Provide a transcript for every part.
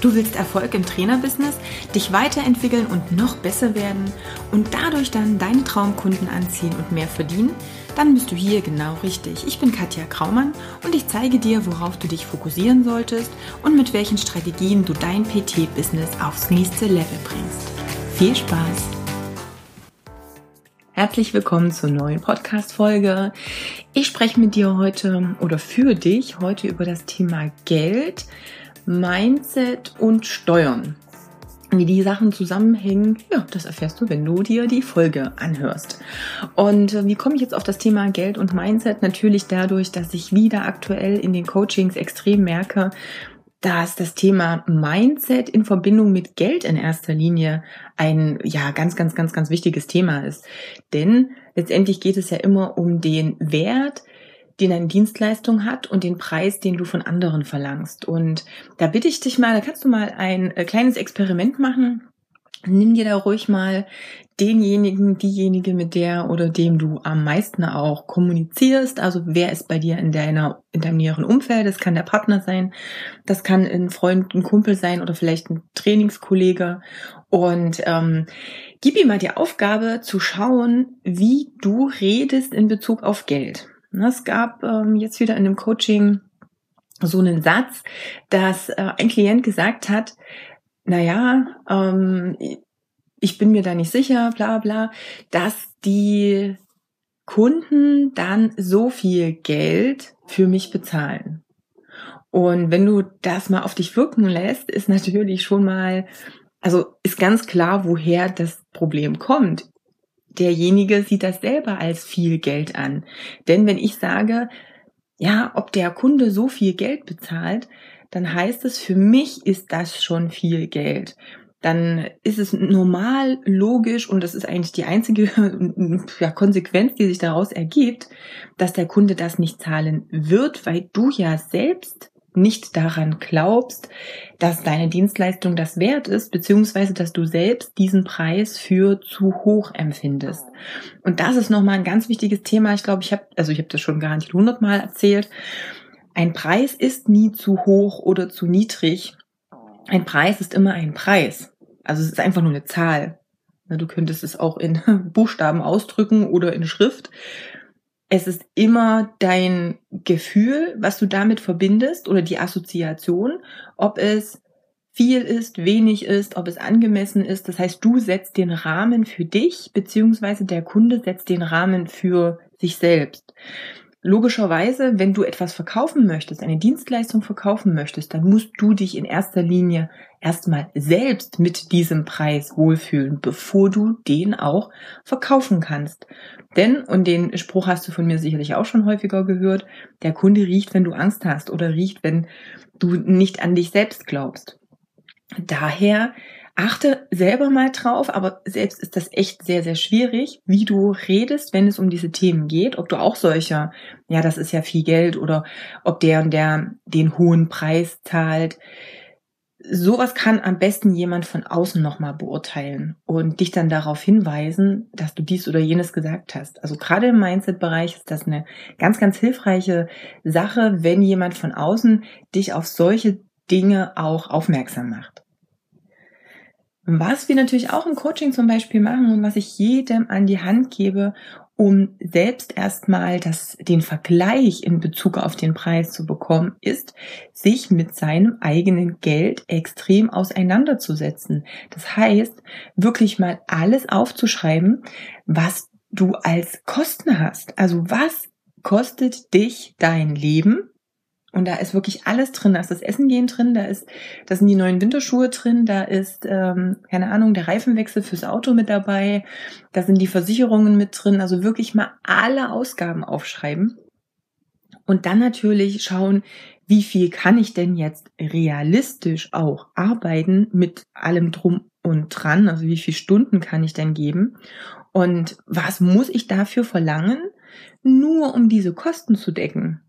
Du willst Erfolg im Trainerbusiness, dich weiterentwickeln und noch besser werden und dadurch dann deine Traumkunden anziehen und mehr verdienen? Dann bist du hier genau richtig. Ich bin Katja Kraumann und ich zeige dir, worauf du dich fokussieren solltest und mit welchen Strategien du dein PT-Business aufs nächste Level bringst. Viel Spaß! Herzlich willkommen zur neuen Podcast-Folge. Ich spreche mit dir heute oder für dich heute über das Thema Geld Mindset und Steuern. Wie die Sachen zusammenhängen, ja, das erfährst du, wenn du dir die Folge anhörst. Und äh, wie komme ich jetzt auf das Thema Geld und Mindset? Natürlich dadurch, dass ich wieder aktuell in den Coachings extrem merke, dass das Thema Mindset in Verbindung mit Geld in erster Linie ein ja ganz ganz ganz ganz wichtiges Thema ist, denn letztendlich geht es ja immer um den Wert, den eine Dienstleistung hat und den Preis, den du von anderen verlangst. Und da bitte ich dich mal, da kannst du mal ein äh, kleines Experiment machen. Nimm dir da ruhig mal denjenigen, diejenige, mit der oder dem du am meisten auch kommunizierst. Also wer ist bei dir in deiner, in deinem näheren Umfeld? Das kann der Partner sein, das kann ein Freund, ein Kumpel sein oder vielleicht ein Trainingskollege. Und ähm, gib ihm mal die Aufgabe zu schauen, wie du redest in Bezug auf Geld. Ne, es gab ähm, jetzt wieder in dem Coaching so einen Satz, dass äh, ein Klient gesagt hat, naja, ähm, ich bin mir da nicht sicher, bla bla, dass die Kunden dann so viel Geld für mich bezahlen. Und wenn du das mal auf dich wirken lässt, ist natürlich schon mal, also ist ganz klar, woher das Problem kommt derjenige sieht das selber als viel Geld an. Denn wenn ich sage, ja, ob der Kunde so viel Geld bezahlt, dann heißt es, für mich ist das schon viel Geld. Dann ist es normal, logisch und das ist eigentlich die einzige ja, Konsequenz, die sich daraus ergibt, dass der Kunde das nicht zahlen wird, weil du ja selbst nicht daran glaubst, dass deine Dienstleistung das wert ist, beziehungsweise dass du selbst diesen Preis für zu hoch empfindest. Und das ist nochmal ein ganz wichtiges Thema. Ich glaube, ich habe, also ich habe das schon garantiert hundertmal erzählt. Ein Preis ist nie zu hoch oder zu niedrig. Ein Preis ist immer ein Preis. Also es ist einfach nur eine Zahl. Du könntest es auch in Buchstaben ausdrücken oder in Schrift es ist immer dein Gefühl, was du damit verbindest oder die Assoziation, ob es viel ist, wenig ist, ob es angemessen ist. Das heißt, du setzt den Rahmen für dich, beziehungsweise der Kunde setzt den Rahmen für sich selbst. Logischerweise, wenn du etwas verkaufen möchtest, eine Dienstleistung verkaufen möchtest, dann musst du dich in erster Linie erstmal selbst mit diesem Preis wohlfühlen, bevor du den auch verkaufen kannst. Denn, und den Spruch hast du von mir sicherlich auch schon häufiger gehört, der Kunde riecht, wenn du Angst hast oder riecht, wenn du nicht an dich selbst glaubst. Daher achte selber mal drauf, aber selbst ist das echt sehr, sehr schwierig, wie du redest, wenn es um diese Themen geht, ob du auch solcher, ja, das ist ja viel Geld oder ob der und der den hohen Preis zahlt. Sowas kann am besten jemand von außen nochmal beurteilen und dich dann darauf hinweisen, dass du dies oder jenes gesagt hast. Also gerade im Mindset-Bereich ist das eine ganz, ganz hilfreiche Sache, wenn jemand von außen dich auf solche Dinge auch aufmerksam macht. Was wir natürlich auch im Coaching zum Beispiel machen und was ich jedem an die Hand gebe, um selbst erstmal das, den Vergleich in Bezug auf den Preis zu bekommen, ist, sich mit seinem eigenen Geld extrem auseinanderzusetzen. Das heißt, wirklich mal alles aufzuschreiben, was du als Kosten hast. Also was kostet dich dein Leben? Und da ist wirklich alles drin. Da ist das Essen gehen drin, da ist, da sind die neuen Winterschuhe drin, da ist, ähm, keine Ahnung, der Reifenwechsel fürs Auto mit dabei, da sind die Versicherungen mit drin. Also wirklich mal alle Ausgaben aufschreiben. Und dann natürlich schauen, wie viel kann ich denn jetzt realistisch auch arbeiten mit allem drum und dran? Also wie viele Stunden kann ich denn geben? Und was muss ich dafür verlangen? Nur um diese Kosten zu decken.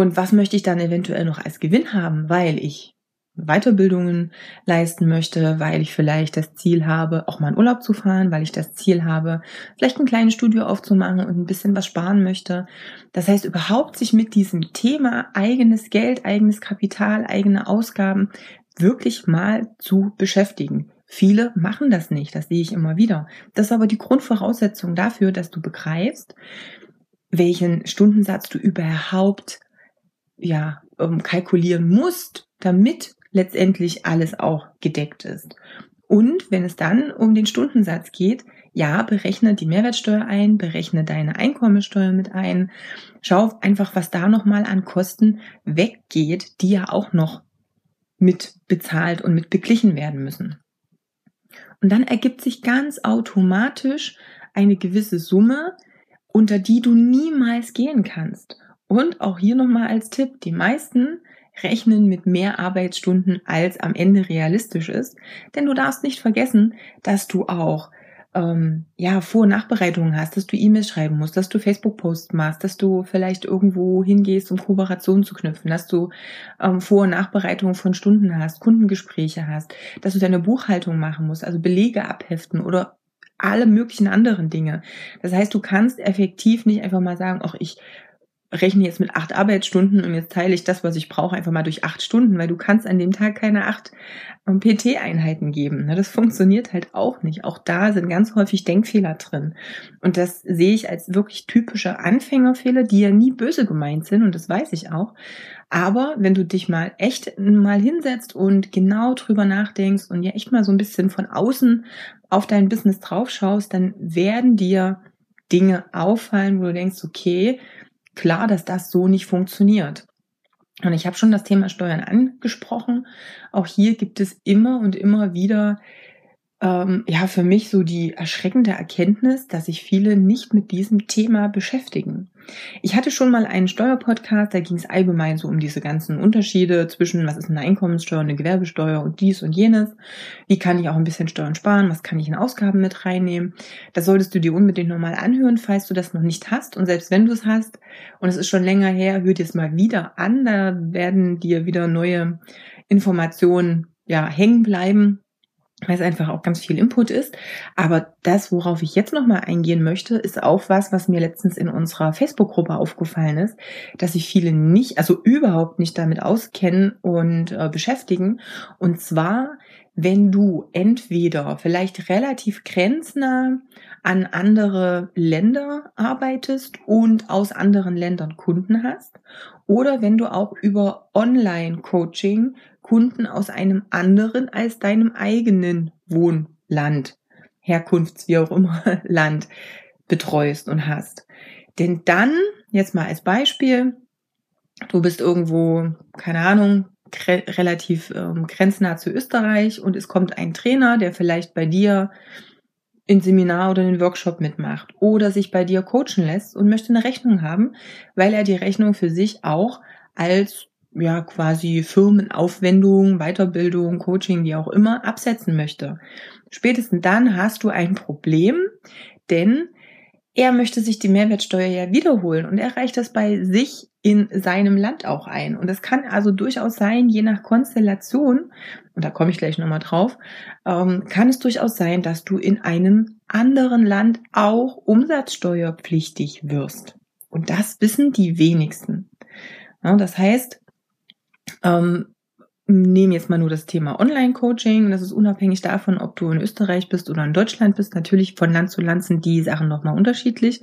Und was möchte ich dann eventuell noch als Gewinn haben, weil ich Weiterbildungen leisten möchte, weil ich vielleicht das Ziel habe, auch mal in Urlaub zu fahren, weil ich das Ziel habe, vielleicht ein kleines Studio aufzumachen und ein bisschen was sparen möchte. Das heißt, überhaupt sich mit diesem Thema eigenes Geld, eigenes Kapital, eigene Ausgaben wirklich mal zu beschäftigen. Viele machen das nicht, das sehe ich immer wieder. Das ist aber die Grundvoraussetzung dafür, dass du begreifst, welchen Stundensatz du überhaupt ja ähm, kalkulieren musst, damit letztendlich alles auch gedeckt ist. Und wenn es dann um den Stundensatz geht, ja, berechne die Mehrwertsteuer ein, berechne deine Einkommensteuer mit ein, schau einfach, was da nochmal an Kosten weggeht, die ja auch noch mit bezahlt und mit beglichen werden müssen. Und dann ergibt sich ganz automatisch eine gewisse Summe, unter die du niemals gehen kannst. Und auch hier nochmal als Tipp, die meisten rechnen mit mehr Arbeitsstunden, als am Ende realistisch ist. Denn du darfst nicht vergessen, dass du auch ähm, ja, Vor- und Nachbereitungen hast, dass du E-Mails schreiben musst, dass du Facebook-Posts machst, dass du vielleicht irgendwo hingehst, um Kooperationen zu knüpfen, dass du ähm, Vor- und Nachbereitungen von Stunden hast, Kundengespräche hast, dass du deine Buchhaltung machen musst, also Belege abheften oder alle möglichen anderen Dinge. Das heißt, du kannst effektiv nicht einfach mal sagen, ach, ich rechne jetzt mit acht Arbeitsstunden und jetzt teile ich das, was ich brauche, einfach mal durch acht Stunden, weil du kannst an dem Tag keine acht ähm, PT-Einheiten geben. Ne? Das funktioniert halt auch nicht. Auch da sind ganz häufig Denkfehler drin. Und das sehe ich als wirklich typische Anfängerfehler, die ja nie böse gemeint sind und das weiß ich auch. Aber wenn du dich mal echt mal hinsetzt und genau drüber nachdenkst und ja echt mal so ein bisschen von außen auf dein Business draufschaust, dann werden dir Dinge auffallen, wo du denkst, okay, klar, dass das so nicht funktioniert. Und ich habe schon das Thema Steuern angesprochen. Auch hier gibt es immer und immer wieder ähm, ja für mich so die erschreckende Erkenntnis, dass sich viele nicht mit diesem Thema beschäftigen. Ich hatte schon mal einen Steuerpodcast, da ging es allgemein so um diese ganzen Unterschiede zwischen, was ist eine Einkommenssteuer, eine Gewerbesteuer und dies und jenes. Wie kann ich auch ein bisschen Steuern sparen? Was kann ich in Ausgaben mit reinnehmen? Das solltest du dir unbedingt nochmal anhören, falls du das noch nicht hast. Und selbst wenn du es hast und es ist schon länger her, hör dir es mal wieder an. Da werden dir wieder neue Informationen ja, hängen bleiben weil es einfach auch ganz viel Input ist. Aber das, worauf ich jetzt nochmal eingehen möchte, ist auch was, was mir letztens in unserer Facebook-Gruppe aufgefallen ist, dass sich viele nicht, also überhaupt nicht damit auskennen und äh, beschäftigen. Und zwar, wenn du entweder vielleicht relativ grenznah an andere Länder arbeitest und aus anderen Ländern Kunden hast oder wenn du auch über Online-Coaching Kunden aus einem anderen als deinem eigenen Wohnland, Herkunfts, wie auch immer, Land betreust und hast. Denn dann, jetzt mal als Beispiel, du bist irgendwo, keine Ahnung, relativ ähm, grenznah zu Österreich und es kommt ein Trainer, der vielleicht bei dir in Seminar oder in Workshop mitmacht oder sich bei dir coachen lässt und möchte eine Rechnung haben, weil er die Rechnung für sich auch als ja quasi Firmenaufwendung, Weiterbildung, Coaching, wie auch immer, absetzen möchte. Spätestens dann hast du ein Problem, denn er möchte sich die Mehrwertsteuer ja wiederholen und er reicht das bei sich in seinem Land auch ein. Und es kann also durchaus sein, je nach Konstellation, und da komme ich gleich nochmal drauf, ähm, kann es durchaus sein, dass du in einem anderen Land auch umsatzsteuerpflichtig wirst. Und das wissen die wenigsten. Ja, das heißt, ähm, nehmen jetzt mal nur das Thema Online-Coaching. Das ist unabhängig davon, ob du in Österreich bist oder in Deutschland bist. Natürlich von Land zu Land sind die Sachen nochmal unterschiedlich.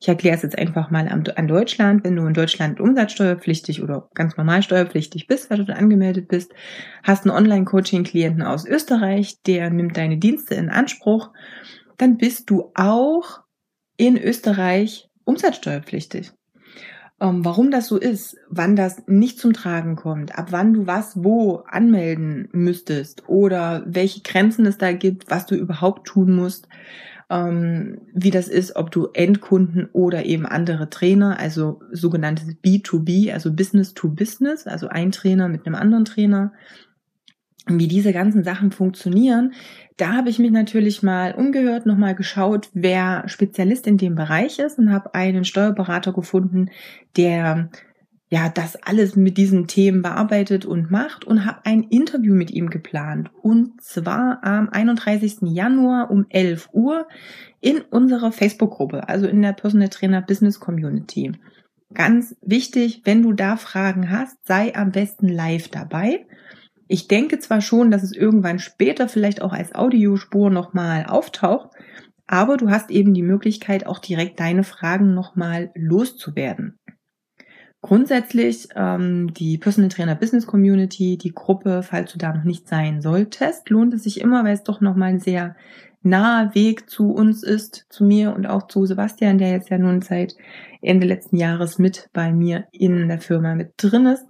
Ich erkläre es jetzt einfach mal an, Deutschland. Wenn du in Deutschland umsatzsteuerpflichtig oder ganz normal steuerpflichtig bist, weil du angemeldet bist, hast einen Online-Coaching-Klienten aus Österreich, der nimmt deine Dienste in Anspruch, dann bist du auch in Österreich umsatzsteuerpflichtig warum das so ist, wann das nicht zum Tragen kommt, ab wann du was wo anmelden müsstest oder welche Grenzen es da gibt, was du überhaupt tun musst, ähm, wie das ist, ob du Endkunden oder eben andere Trainer, also sogenanntes B2B, also Business to Business, also ein Trainer mit einem anderen Trainer, wie diese ganzen Sachen funktionieren, da habe ich mich natürlich mal umgehört, nochmal geschaut, wer Spezialist in dem Bereich ist und habe einen Steuerberater gefunden, der ja das alles mit diesen Themen bearbeitet und macht und habe ein Interview mit ihm geplant. Und zwar am 31. Januar um 11 Uhr in unserer Facebook-Gruppe, also in der Personal Trainer Business Community. Ganz wichtig, wenn du da Fragen hast, sei am besten live dabei Ich denke zwar schon, dass es irgendwann später vielleicht auch als Audiospur nochmal auftaucht, aber du hast eben die Möglichkeit, auch direkt deine Fragen nochmal loszuwerden. Grundsätzlich ähm, die Personal Trainer Business Community, die Gruppe, falls du da noch nicht sein solltest, lohnt es sich immer, weil es doch nochmal ein sehr naher Weg zu uns ist, zu mir und auch zu Sebastian, der jetzt ja nun seit Ende letzten Jahres mit bei mir in der Firma mit drin ist.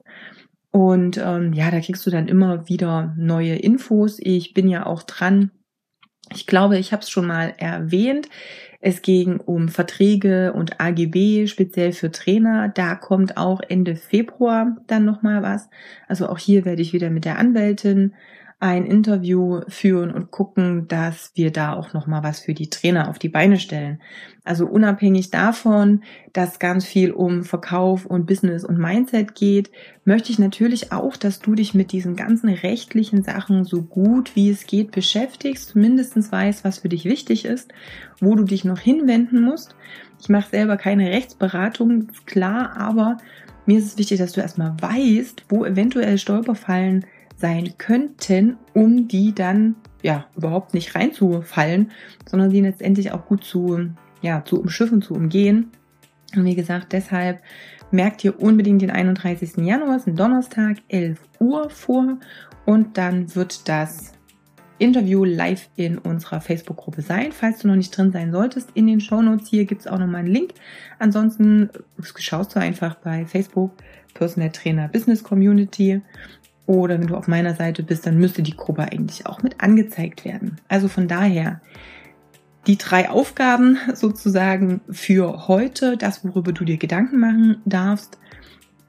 Und ähm, ja, da kriegst du dann immer wieder neue Infos. Ich bin ja auch dran. Ich glaube, ich habe es schon mal erwähnt. Es ging um Verträge und AGB, speziell für Trainer. Da kommt auch Ende Februar dann nochmal was. Also auch hier werde ich wieder mit der Anwältin ein Interview führen und gucken, dass wir da auch noch mal was für die Trainer auf die Beine stellen. Also unabhängig davon, dass ganz viel um Verkauf und Business und Mindset geht, möchte ich natürlich auch, dass du dich mit diesen ganzen rechtlichen Sachen so gut wie es geht beschäftigst, mindestens weißt, was für dich wichtig ist, wo du dich noch hinwenden musst. Ich mache selber keine Rechtsberatung, klar, aber mir ist es wichtig, dass du erstmal weißt, wo eventuell Stolperfallen sein könnten, um die dann ja überhaupt nicht reinzufallen, sondern sie letztendlich auch gut zu, ja, zu umschiffen, zu umgehen. Und wie gesagt, deshalb merkt ihr unbedingt den 31. Januar, ist ein Donnerstag, 11 Uhr vor und dann wird das Interview live in unserer Facebook-Gruppe sein. Falls du noch nicht drin sein solltest, in den Show Notes hier gibt es auch nochmal einen Link. Ansonsten schaust du einfach bei Facebook Personal Trainer Business Community oder wenn du auf meiner Seite bist, dann müsste die Gruppe eigentlich auch mit angezeigt werden. Also von daher, die drei Aufgaben sozusagen für heute, das worüber du dir Gedanken machen darfst,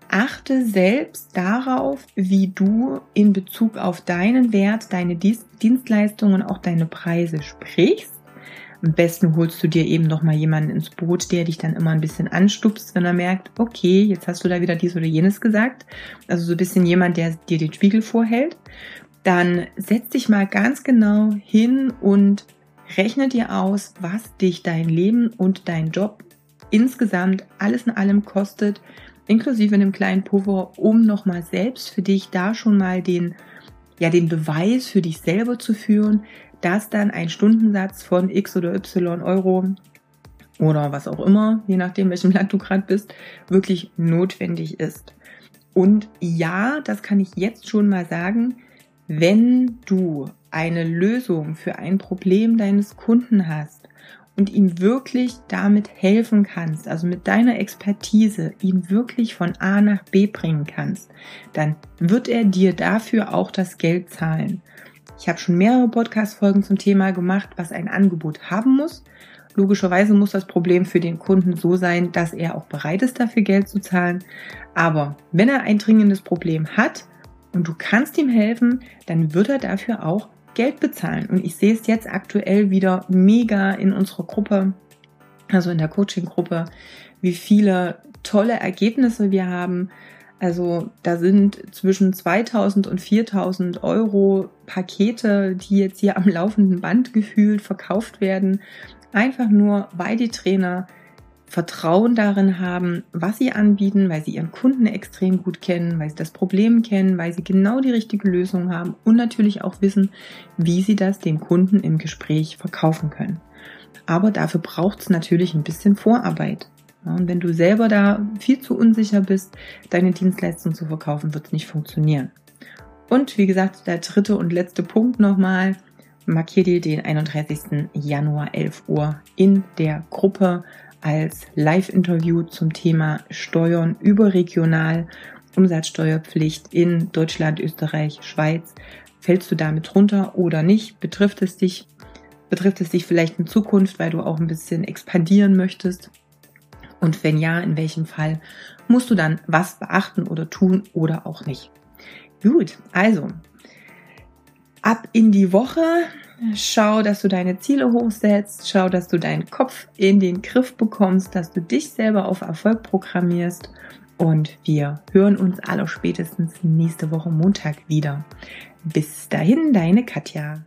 achte selbst darauf, wie du in Bezug auf deinen Wert, deine Dienstleistungen, auch deine Preise sprichst. Am besten holst du dir eben noch mal jemanden ins Boot, der dich dann immer ein bisschen anstupst, wenn er merkt, okay, jetzt hast du da wieder dies oder jenes gesagt. Also so ein bisschen jemand, der dir den Spiegel vorhält. Dann setz dich mal ganz genau hin und rechne dir aus, was dich dein Leben und dein Job insgesamt alles in allem kostet, inklusive einem kleinen Puffer, um nochmal selbst für dich da schon mal den, ja, den Beweis für dich selber zu führen, dass dann ein Stundensatz von X oder Y Euro oder was auch immer, je nachdem, welchem Land du gerade bist, wirklich notwendig ist. Und ja, das kann ich jetzt schon mal sagen, wenn du eine Lösung für ein Problem deines Kunden hast und ihm wirklich damit helfen kannst, also mit deiner Expertise ihn wirklich von A nach B bringen kannst, dann wird er dir dafür auch das Geld zahlen. Ich habe schon mehrere Podcast-Folgen zum Thema gemacht, was ein Angebot haben muss. Logischerweise muss das Problem für den Kunden so sein, dass er auch bereit ist, dafür Geld zu zahlen. Aber wenn er ein dringendes Problem hat und du kannst ihm helfen, dann wird er dafür auch Geld bezahlen. Und ich sehe es jetzt aktuell wieder mega in unserer Gruppe, also in der Coaching-Gruppe, wie viele tolle Ergebnisse wir haben, also da sind zwischen 2000 und 4000 Euro Pakete, die jetzt hier am laufenden Band gefühlt verkauft werden. Einfach nur, weil die Trainer Vertrauen darin haben, was sie anbieten, weil sie ihren Kunden extrem gut kennen, weil sie das Problem kennen, weil sie genau die richtige Lösung haben und natürlich auch wissen, wie sie das dem Kunden im Gespräch verkaufen können. Aber dafür braucht es natürlich ein bisschen Vorarbeit. Und wenn du selber da viel zu unsicher bist, deine Dienstleistung zu verkaufen, wird es nicht funktionieren. Und wie gesagt, der dritte und letzte Punkt nochmal, markier dir den 31. Januar 11 Uhr in der Gruppe als Live-Interview zum Thema Steuern überregional, Umsatzsteuerpflicht in Deutschland, Österreich, Schweiz. Fällst du damit runter oder nicht? Betrifft es dich? Betrifft es dich vielleicht in Zukunft, weil du auch ein bisschen expandieren möchtest? Und wenn ja, in welchem Fall musst du dann was beachten oder tun oder auch nicht. Gut, also ab in die Woche. Schau, dass du deine Ziele hochsetzt. Schau, dass du deinen Kopf in den Griff bekommst, dass du dich selber auf Erfolg programmierst. Und wir hören uns alle spätestens nächste Woche Montag wieder. Bis dahin, deine Katja.